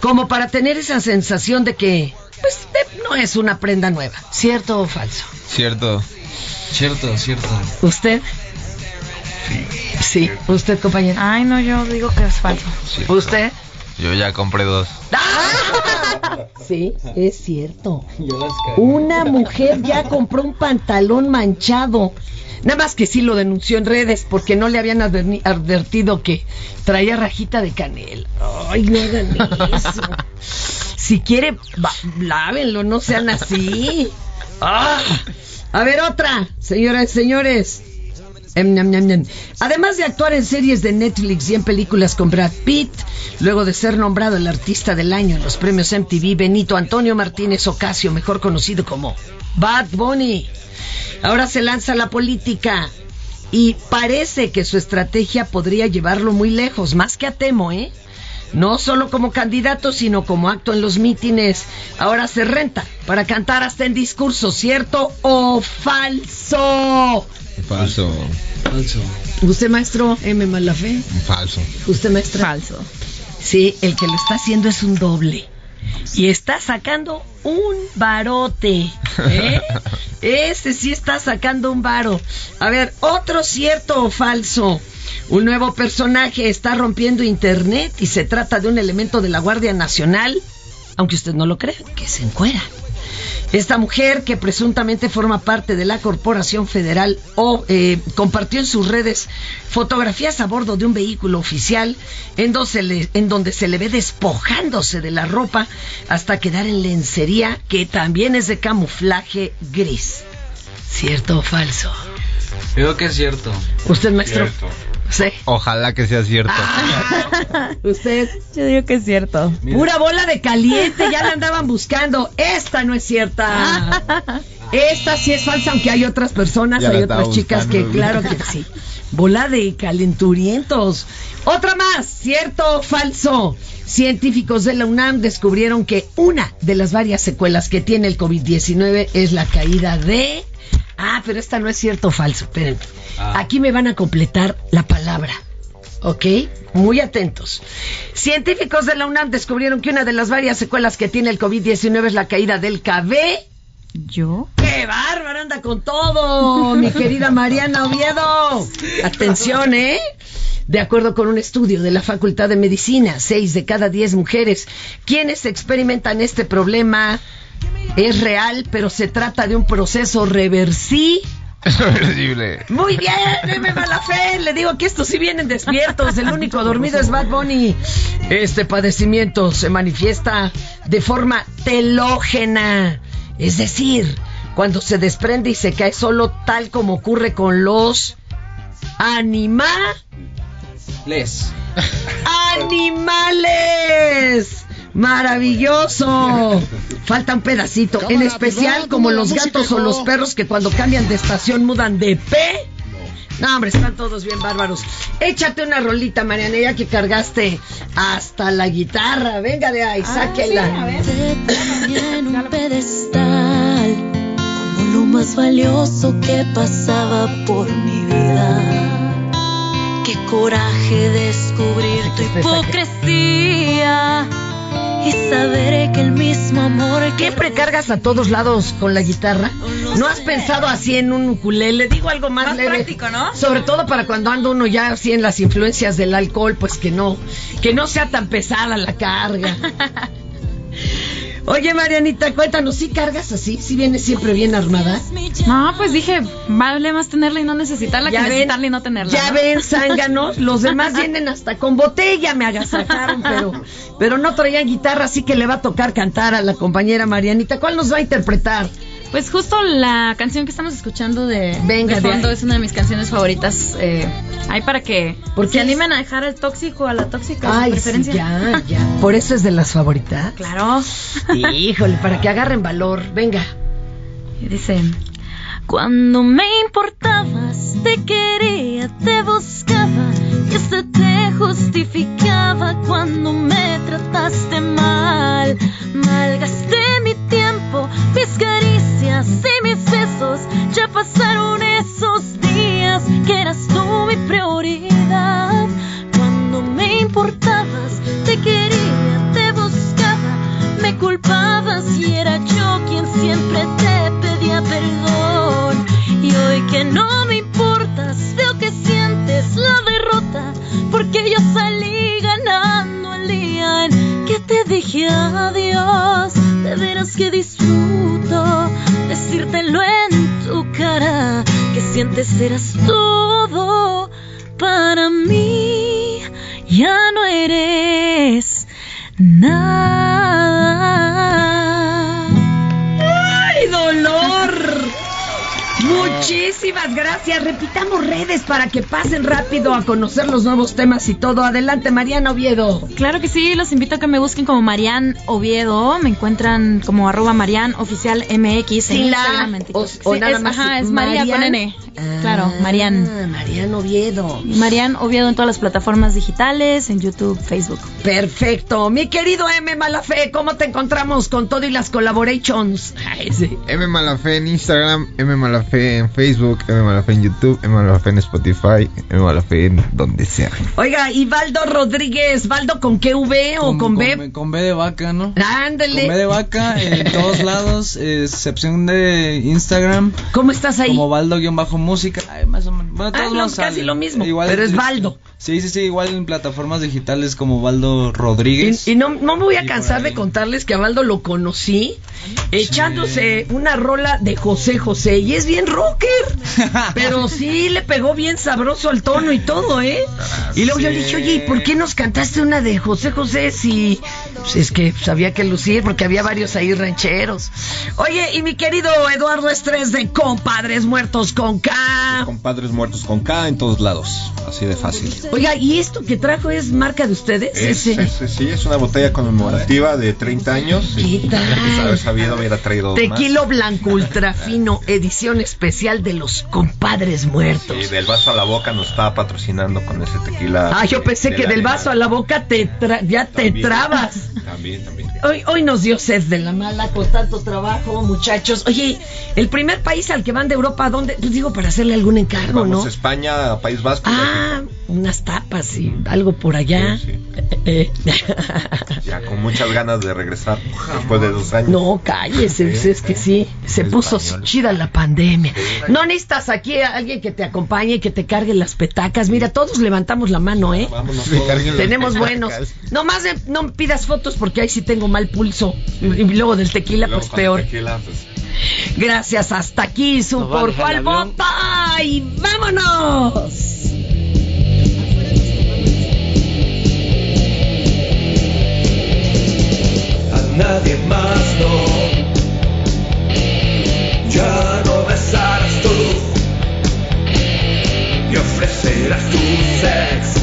como para tener esa sensación de que, pues, de- no es una prenda nueva, ¿cierto o falso? Cierto. Cierto, cierto. ¿Usted? Sí, ¿usted, compañero? Ay, no, yo digo que es falso. ¿Usted? Yo ya compré dos. Sí, es cierto. Una mujer ya compró un pantalón manchado. Nada más que sí lo denunció en redes porque no le habían advertido que traía rajita de canela. Ay, no hagan eso. Si quiere, va- lávenlo, no sean así. Ah. A ver, otra, señoras y señores. Además de actuar en series de Netflix y en películas con Brad Pitt, luego de ser nombrado el artista del año en los premios MTV, Benito Antonio Martínez Ocasio, mejor conocido como Bad Bunny, ahora se lanza a la política y parece que su estrategia podría llevarlo muy lejos, más que a Temo, ¿eh? No solo como candidato, sino como acto en los mítines. Ahora se renta para cantar hasta en discurso, ¿cierto o falso? Falso. Falso. ¿Usted, maestro M. Malafé? Falso. ¿Usted, maestro? Falso. Sí, el que lo está haciendo es un doble. Y está sacando un barote. ¿eh? Ese sí está sacando un varo. A ver, otro cierto o falso. Un nuevo personaje está rompiendo internet y se trata de un elemento de la Guardia Nacional, aunque usted no lo cree, que se encuera. Esta mujer, que presuntamente forma parte de la Corporación Federal, o, eh, compartió en sus redes fotografías a bordo de un vehículo oficial en donde, se le, en donde se le ve despojándose de la ropa hasta quedar en lencería, que también es de camuflaje gris. ¿Cierto o falso? Creo que es cierto. ¿Usted, maestro? Sí. Ojalá que sea cierto. ¿Usted? Yo digo que es cierto. Pura bola de caliente, ya la andaban buscando. Esta no es cierta. Esta sí es falsa, aunque hay otras personas, Ya hay otras chicas que claro que sí. Bola de calenturientos. Otra más, cierto o falso. Científicos de la UNAM descubrieron que una de las varias secuelas que tiene el COVID-19 es la caída de... Ah, pero esta no es cierto o falso, espérenme. Aquí me van a completar la palabra. ¿Ok? Muy atentos. Científicos de la UNAM descubrieron que una de las varias secuelas que tiene el COVID-19 es la caída del cabello. ¿Yo? ¡Qué bárbaro! Anda con todo, mi querida Mariana Oviedo. Atención, ¿eh? De acuerdo con un estudio de la Facultad de Medicina, seis de cada diez mujeres quienes experimentan este problema es real, pero se trata de un proceso reversible. Es reversible. Muy bien, M. Malafé. Le digo que estos sí vienen despiertos. El único dormido es Bad Bunny. Este padecimiento se manifiesta de forma telógena. Es decir, cuando se desprende y se cae solo tal como ocurre con los animales. Les. ¡Animales! ¡Maravilloso! Falta un pedacito. En especial como los gatos o los perros que cuando cambian de estación mudan de P. No, hombre, están todos bien bárbaros. Échate una rolita, Mariana, ya que cargaste hasta la guitarra. Venga de ahí, sáquela. en un pedestal como lo más valioso que pasaba por mi vida. Qué coraje descubrir tu hipocresía y saber que el mismo amor Siempre cargas a todos lados con la guitarra. ¿No has pensado así en un ukulele? Digo algo más, Más leve. práctico, ¿no? Sobre todo para cuando anda uno ya así en las influencias del alcohol, pues que no, que no sea tan pesada la carga. Oye, Marianita, cuéntanos, ¿sí cargas así? ¿Sí vienes siempre bien armada? No, pues dije, vale más tenerla y no necesitarla que ven, necesitarla y no tenerla. Ya ¿no? ven, zánganos, los demás vienen hasta con botella, me agasajaron, pero, pero no traían guitarra, así que le va a tocar cantar a la compañera Marianita. ¿Cuál nos va a interpretar? Pues justo la canción que estamos escuchando de, Venga, de fondo es una de mis canciones favoritas. Eh, ahí para que ¿Por se qué? animen a dejar al tóxico, a la tóxica, a su Ay, sí, preferencia. ya, ya. ¿Por eso es de las favoritas? Claro. Híjole, para que agarren valor. Venga. Dice, Cuando me importabas, te quería, te buscaba y hasta te justificaba cuando me trataste mal. Malgasté mi mis caricias y mis besos. Ya pasaron esos días que eras tú mi prioridad. Cuando me importabas, te quería, te buscaba, me culpabas y era yo quien siempre te pedía perdón. Y hoy que no me importas, veo que sientes la derrota, porque yo salí que te dije adiós. De veras que disfruto decírtelo en tu cara, que sientes eras todo para mí. Ya no eres nada. Muchísimas gracias. Repitamos redes para que pasen rápido a conocer los nuevos temas y todo. Adelante, Mariana Oviedo. Claro que sí, los invito a que me busquen como Marian Oviedo. Me encuentran como arroba Marian Oficial MX en Sin la o- o Sí, nada es, más ajá, es María con. N. claro, Marian. Ah, Marian Oviedo. Marian Oviedo en todas las plataformas digitales, en YouTube, Facebook. Perfecto. Mi querido M. Malafé, ¿cómo te encontramos con todo y las collaborations? Ay, sí. M Malafé en Instagram, M Malafé Malafé en Facebook, M. Malafé en YouTube, M. Malafé en Spotify, M. Malafé en donde sea. Oiga, y Valdo Rodríguez, ¿Valdo con qué V o con, B? Con, con B de vaca, ¿no? Ándale. Con B de vaca en todos lados, excepción de Instagram. ¿Cómo estás ahí? Como Valdo-música. Ay, más o menos. Bueno, Ah, todos no, lados casi salen. lo mismo, pero es Valdo. Sí, sí, sí, igual en plataformas digitales como Valdo Rodríguez. Y, y no, no me voy a cansar de contarles que a Valdo lo conocí echándose una rola de José José y es bien pero sí le pegó bien sabroso al tono y todo, ¿eh? Y luego yo le dije, oye, ¿y por qué nos cantaste una de José José si pues, es que sabía que lucir porque había varios ahí rancheros? Oye, y mi querido Eduardo Estrés de Compadres Muertos con K. Compadres muertos con K en todos lados. Así de fácil. Oiga, ¿y esto que trajo es marca de ustedes? Es, Ese. es- sí, es una botella conmemorativa de 30 años. ¿Qué tal? Haber sabido, hubiera traído dos más. Tequilo Blanco Ultra Fino, edición especial de los compadres muertos. Y del vaso a la boca nos estaba patrocinando con ese tequila. Ah, yo pensé de que del vaso a la boca te tra- ya te trabas. También, también. Hoy, hoy nos dio sed de la mala con tanto trabajo, muchachos. Oye, el primer país al que van de Europa, ¿a dónde? Pues digo, para hacerle algún encargo, Vamos ¿no? a España, a País Vasco. Ah, unas tapas y algo por allá. Eh, eh. Ya con muchas ganas de regresar después de dos años. No, cállese, es que sí, se puso chida la pandemia. No necesitas aquí a alguien que te acompañe, que te cargue las petacas. Mira, todos levantamos la mano, ¿eh? Tenemos buenos. No más de- no pidas fotos porque ahí sí tengo mal pulso. Y luego del tequila, pues peor. pues, Gracias, hasta aquí su No por avión. vota y vámonos. a nadie más no. Ya no besarás tú, y ofrecerás tu sex,